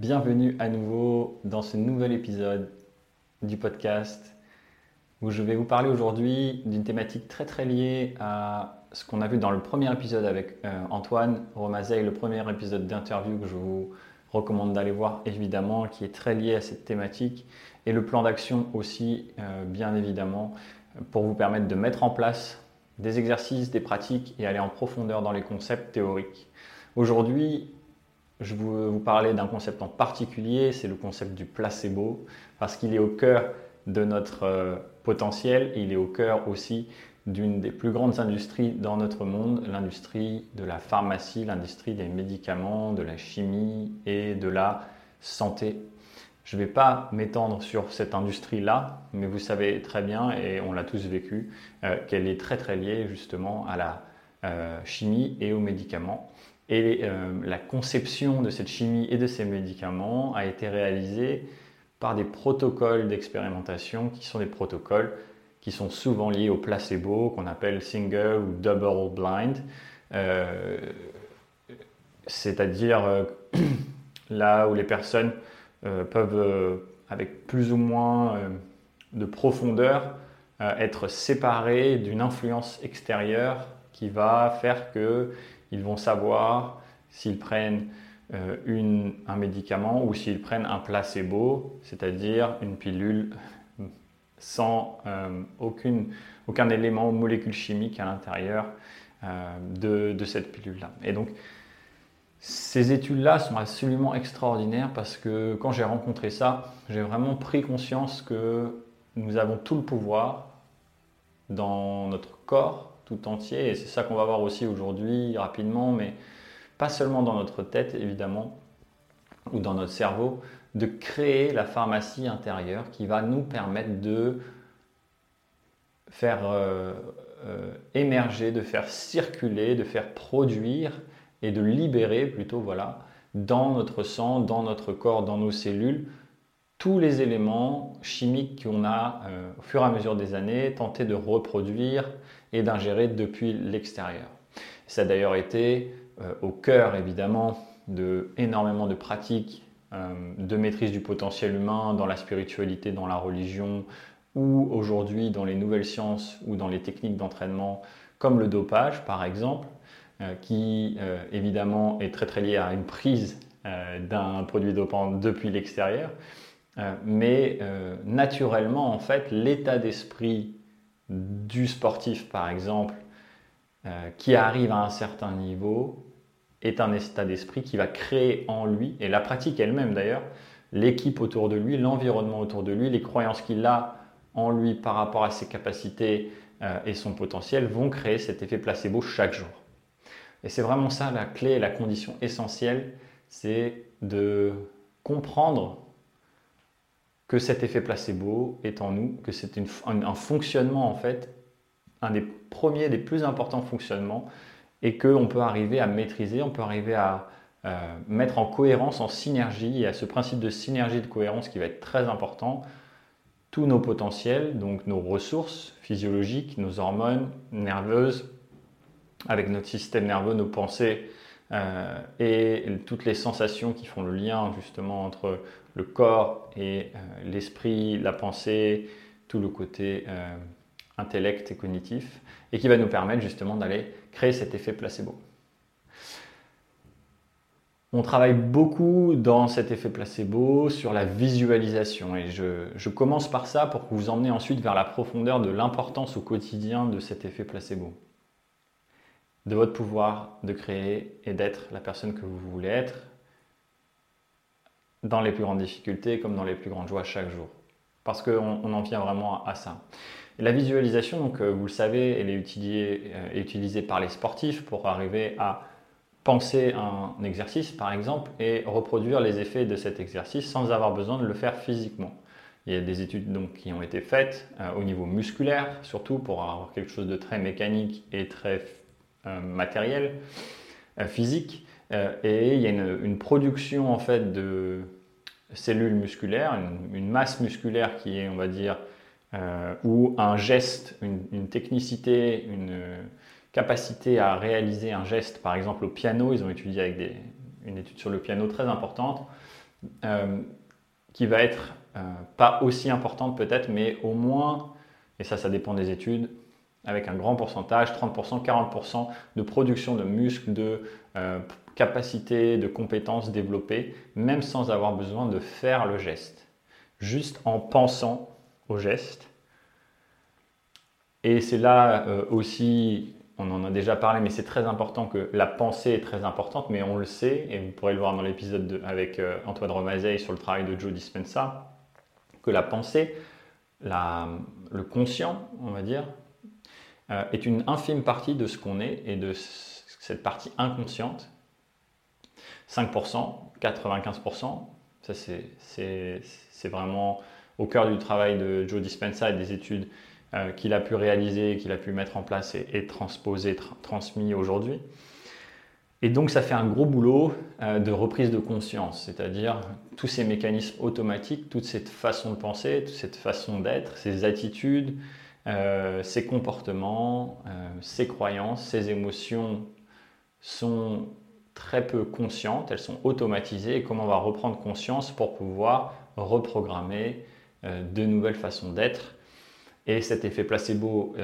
bienvenue à nouveau dans ce nouvel épisode du podcast où je vais vous parler aujourd'hui d'une thématique très très liée à ce qu'on a vu dans le premier épisode avec euh, Antoine Romazey, le premier épisode d'interview que je vous recommande d'aller voir évidemment, qui est très lié à cette thématique, et le plan d'action aussi, euh, bien évidemment, pour vous permettre de mettre en place des exercices, des pratiques et aller en profondeur dans les concepts théoriques. Aujourd'hui, je veux vous parler d'un concept en particulier, c'est le concept du placebo, parce qu'il est au cœur de notre euh, potentiel, il est au cœur aussi d'une des plus grandes industries dans notre monde, l'industrie de la pharmacie, l'industrie des médicaments, de la chimie et de la santé. Je ne vais pas m'étendre sur cette industrie-là, mais vous savez très bien, et on l'a tous vécu, euh, qu'elle est très très liée justement à la euh, chimie et aux médicaments. Et euh, la conception de cette chimie et de ces médicaments a été réalisée par des protocoles d'expérimentation qui sont des protocoles qui sont souvent liés au placebo, qu'on appelle single ou double blind. Euh, c'est-à-dire euh, là où les personnes peuvent, avec plus ou moins de profondeur, être séparées d'une influence extérieure qui va faire que ils vont savoir s'ils prennent euh, un médicament ou s'ils prennent un placebo, c'est-à-dire une pilule sans euh, aucun élément ou molécule chimique à l'intérieur euh, de, de, cette pilule-là. Et donc, ces études-là sont absolument extraordinaires parce que quand j'ai rencontré ça, j'ai vraiment pris conscience que nous avons tout le pouvoir dans notre corps tout entier. Et c'est ça qu'on va voir aussi aujourd'hui rapidement, mais pas seulement dans notre tête évidemment, ou dans notre cerveau, de créer la pharmacie intérieure qui va nous permettre de faire euh, euh, émerger, de faire circuler, de faire produire et de libérer plutôt, voilà, dans notre sang, dans notre corps, dans nos cellules, tous les éléments chimiques qu'on a euh, au fur et à mesure des années tenté de reproduire et d'ingérer depuis l'extérieur. Ça a d'ailleurs été euh, au cœur évidemment de énormément de pratiques euh, de maîtrise du potentiel humain dans la spiritualité, dans la religion ou aujourd'hui dans les nouvelles sciences ou dans les techniques d'entraînement comme le dopage par exemple, qui évidemment est très très lié à une prise d'un produit dopant depuis l'extérieur. Euh, mais euh, naturellement, en fait, l'état d'esprit du sportif, par exemple, euh, qui arrive à un certain niveau, est un état d'esprit qui va créer en lui, et la pratique elle-même d'ailleurs, l'équipe autour de lui, l'environnement autour de lui, les croyances qu'il a en lui par rapport à ses capacités et son potentiel vont créer cet effet placebo chaque jour. Et c'est vraiment ça la clé, la condition essentielle, c'est de comprendre que cet effet placebo est en nous, que c'est un, fonctionnement en fait, un des premiers, des plus importants fonctionnements, et qu'on peut arriver à maîtriser, on peut arriver à euh, mettre en cohérence, en synergie, et à ce principe de synergie de cohérence qui va être très important, tous nos potentiels, donc nos ressources physiologiques, nos hormones nerveuses, avec notre système nerveux, nos pensées euh, et toutes les sensations qui font le lien justement entre le corps et euh, l'esprit, la pensée, tout le côté euh, intellect et cognitif, et qui va nous permettre justement d'aller créer cet effet placebo. On travaille beaucoup dans cet effet placebo sur la visualisation et je, je, commence par ça pour vous emmener ensuite vers la profondeur de l'importance au quotidien de cet effet placebo. De votre pouvoir de créer et d'être la personne que vous voulez être dans les plus grandes difficultés comme dans les plus grandes joies chaque jour. Parce qu'on on en vient vraiment à, ça. la visualisation, donc, euh, vous le savez, elle est utilisée, euh, utilisée par les sportifs pour arriver à penser un exercice, par exemple, et reproduire les effets de cet exercice sans avoir besoin de le faire physiquement. Il y a des études donc, qui ont été faites euh, au niveau musculaire, surtout pour avoir quelque chose de très mécanique et très matériel, physique. Euh, et il y a une, production en fait de cellules musculaires, une, masse musculaire qui est, on va dire, euh, ou un geste, une, technicité, une capacité à réaliser un geste, par exemple au piano, ils ont étudié avec une étude sur le piano très importante, qui va être pas aussi importante peut-être, mais au moins, et ça ça dépend des études, avec un grand pourcentage, 30%, 40% de production de muscles, de euh, capacités, de compétences développées, même sans avoir besoin de faire le geste. Juste en pensant au geste. Et c'est là euh, aussi, on en a déjà parlé, mais c'est très important que la pensée est très importante, mais on le sait, et vous pourrez le voir dans l'épisode avec euh, Antoine Romazeille sur le travail de Joe Dispenza, que la pensée, le conscient, on va dire, euh, est une infime partie de ce qu'on est et de cette partie inconsciente. 5%, 95%, ça c'est vraiment au cœur du travail de Joe Dispenza et des études euh, qu'il a pu réaliser, qu'il a pu mettre en place et, transposer, transmis aujourd'hui. Et donc ça fait un gros boulot euh, de reprise de conscience, c'est-à-dire tous ces mécanismes automatiques, toute cette façon de penser, toute cette façon d'être, ces attitudes, euh, ses comportements, euh, ses croyances, ses émotions sont très peu conscientes, elles sont automatisées et comment on va reprendre conscience pour pouvoir reprogrammer euh, de nouvelles façons d'être. Et cet effet placebo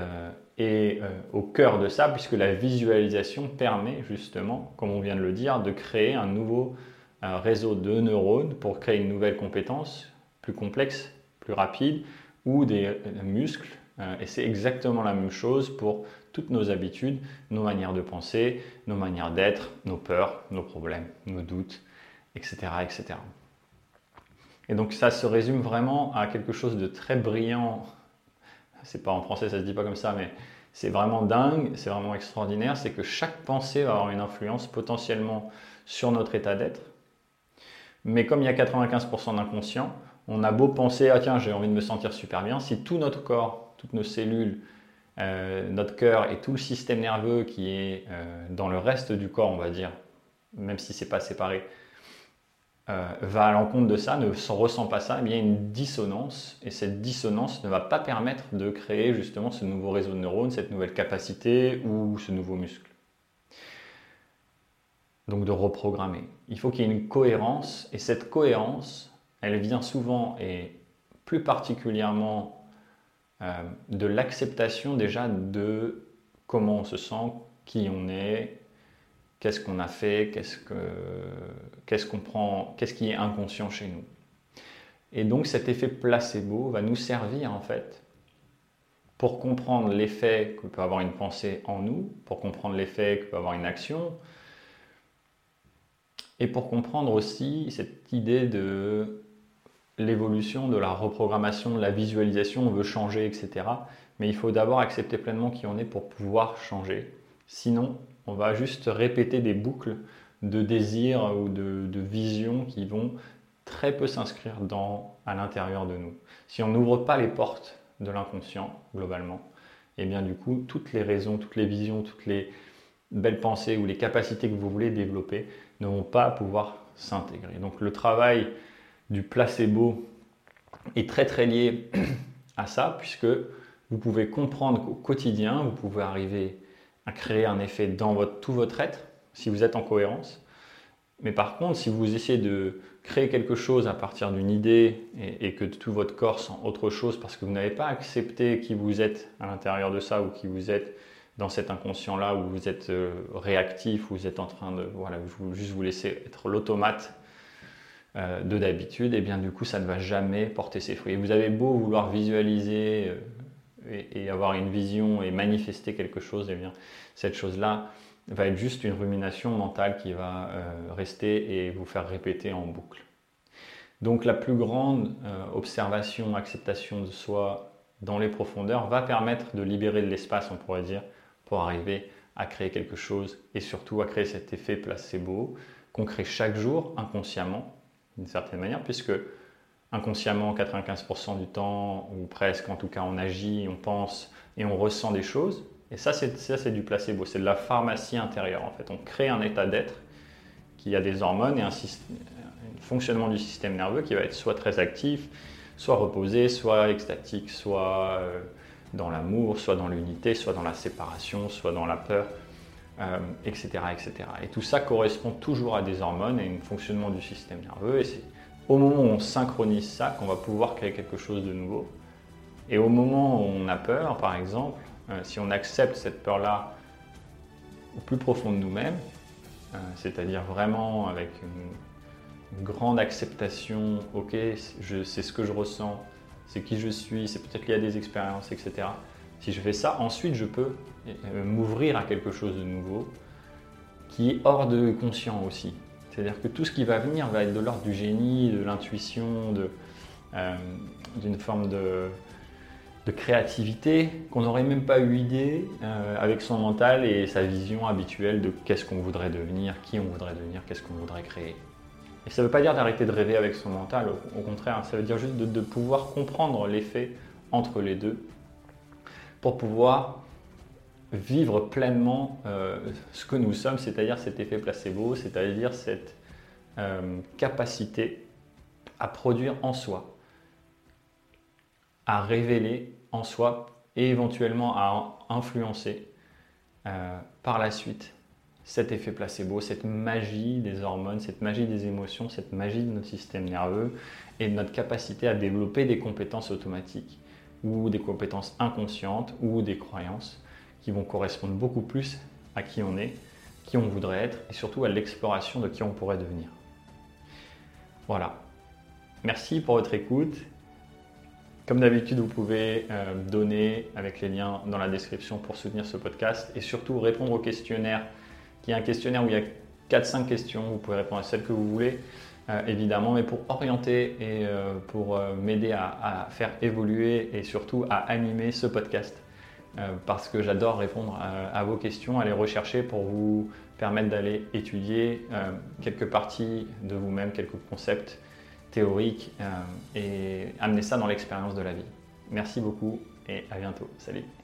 est au cœur de ça puisque la visualisation permet justement, comme on vient de le dire, de créer un nouveau réseau de neurones pour créer une nouvelle compétence plus complexe, plus rapide ou des muscles euh, et c'est exactement la même chose pour toutes nos habitudes, nos manières de penser, nos manières d'être, nos peurs, nos problèmes, nos doutes, etc., etc. Et donc ça se résume vraiment à quelque chose de très brillant. C'est pas en français, ça se dit pas comme ça, mais c'est vraiment dingue, c'est vraiment extraordinaire. C'est que chaque pensée va avoir une influence potentiellement sur notre état d'être. Mais comme il y a 95% d'inconscient, on a beau penser ah tiens j'ai envie de me sentir super bien, si tout notre corps toutes nos cellules, euh, notre cœur et tout le système nerveux qui est euh, dans le reste du corps, on va dire, même si c'est pas séparé, euh, va à l'encontre de ça, ne ressent pas ça, eh il y a une dissonance et cette dissonance ne va pas permettre de créer justement ce nouveau réseau de neurones, cette nouvelle capacité ou ce nouveau muscle. Donc de reprogrammer. Il faut qu'il y ait une cohérence et cette cohérence, elle vient souvent et plus particulièrement euh, de l'acceptation déjà de comment on se sent, qui on est, qu'est-ce qu'on a fait, qu'est-ce qu'on prend, qu'est-ce qui est inconscient chez nous. Et donc cet effet placebo va nous servir en fait pour comprendre l'effet que peut avoir une pensée en nous, pour comprendre l'effet que peut avoir une action, et pour comprendre aussi cette idée de l'évolution, de la reprogrammation, de la visualisation, on veut changer, etc. Mais il faut d'abord accepter pleinement qui on est pour pouvoir changer. Sinon, on va juste répéter des boucles de désirs ou de, visions qui vont très peu s'inscrire à l'intérieur de nous. Si on n'ouvre pas les portes de l'inconscient, globalement, et eh bien du coup, toutes les raisons, toutes les visions, toutes les belles pensées ou les capacités que vous voulez développer ne vont pas pouvoir s'intégrer. Donc le travail du placebo est très très lié à ça, puisque vous pouvez comprendre qu'au quotidien, vous pouvez arriver à créer un effet dans votre, tout votre être, si vous êtes en cohérence. Mais par contre, si vous essayez de créer quelque chose à partir d'une idée et, que tout votre corps sent autre chose parce que vous n'avez pas accepté qui vous êtes à l'intérieur de ça ou qui vous êtes dans cet inconscient-là où vous êtes euh, réactif, où vous êtes en train de voilà, juste vous laisser être l'automate euh, de d'habitude, et eh bien du coup ça ne va jamais porter ses fruits. Et vous avez beau vouloir visualiser euh, et, avoir une vision et manifester quelque chose, et eh bien cette chose-là va être juste une rumination mentale qui va euh, rester et vous faire répéter en boucle. Donc la plus grande observation, acceptation de soi dans les profondeurs va permettre de libérer de l'espace, on pourrait dire, pour arriver à créer quelque chose et surtout à créer cet effet placebo qu'on crée chaque jour inconsciemment d'une certaine manière, puisque inconsciemment, 95% du temps, ou presque en tout cas, on agit, on pense et on ressent des choses. Et ça, c'est du placebo, c'est de la pharmacie intérieure en fait. On crée un état d'être qui a des hormones et un, fonctionnement du système nerveux qui va être soit très actif, soit reposé, soit extatique, soit euh, dans l'amour, soit dans l'unité, soit dans la séparation, soit dans la peur euh, etc. Et tout ça correspond toujours à des hormones et un fonctionnement du système nerveux. Et c'est au moment où on synchronise ça qu'on va pouvoir créer quelque chose de nouveau. Et au moment où on a peur, par exemple, euh, si on accepte cette peur-là au plus profond de nous-mêmes, euh, c'est-à-dire vraiment avec une, grande acceptation, ok, c'est ce que je ressens, c'est qui je suis, c'est peut-être lié à des expériences, etc. Si je fais ça, ensuite je peux euh, m'ouvrir à quelque chose de nouveau qui est hors de conscient aussi. C'est-à-dire que tout ce qui va venir va être de l'ordre du génie, de l'intuition, d'une forme de, de créativité qu'on n'aurait même pas eu idée euh, avec son mental et sa vision habituelle de qu'est-ce qu'on voudrait devenir, qui on voudrait devenir, qu'est-ce qu'on voudrait créer. Et ça ne veut pas dire d'arrêter de rêver avec son mental, au, contraire, ça veut dire juste de, pouvoir comprendre l'effet entre les deux pour pouvoir vivre pleinement euh, ce que nous sommes, c'est-à-dire cet effet placebo, c'est-à-dire cette euh, capacité à produire en soi, à révéler en soi et éventuellement à influencer euh, par la suite cet effet placebo, cette magie des hormones, cette magie des émotions, cette magie de notre système nerveux et de notre capacité à développer des compétences automatiques ou des compétences inconscientes ou des croyances qui vont correspondre beaucoup plus à qui on est, qui on voudrait être et surtout à l'exploration de qui on pourrait devenir. Voilà. Merci pour votre écoute comme d'habitude, vous pouvez euh, donner avec les liens dans la description pour soutenir ce podcast et surtout répondre au questionnaire, qui est un questionnaire où il y a 4-5 questions. Vous pouvez répondre à celles que vous voulez, évidemment, mais pour orienter et euh, pour m'aider à, faire évoluer et surtout à animer ce podcast. parce que j'adore répondre à, vos questions, à les rechercher pour vous permettre d'aller étudier quelques parties de vous-même, quelques concepts théorique euh, et amener ça dans l'expérience de la vie. Merci beaucoup et à bientôt. Salut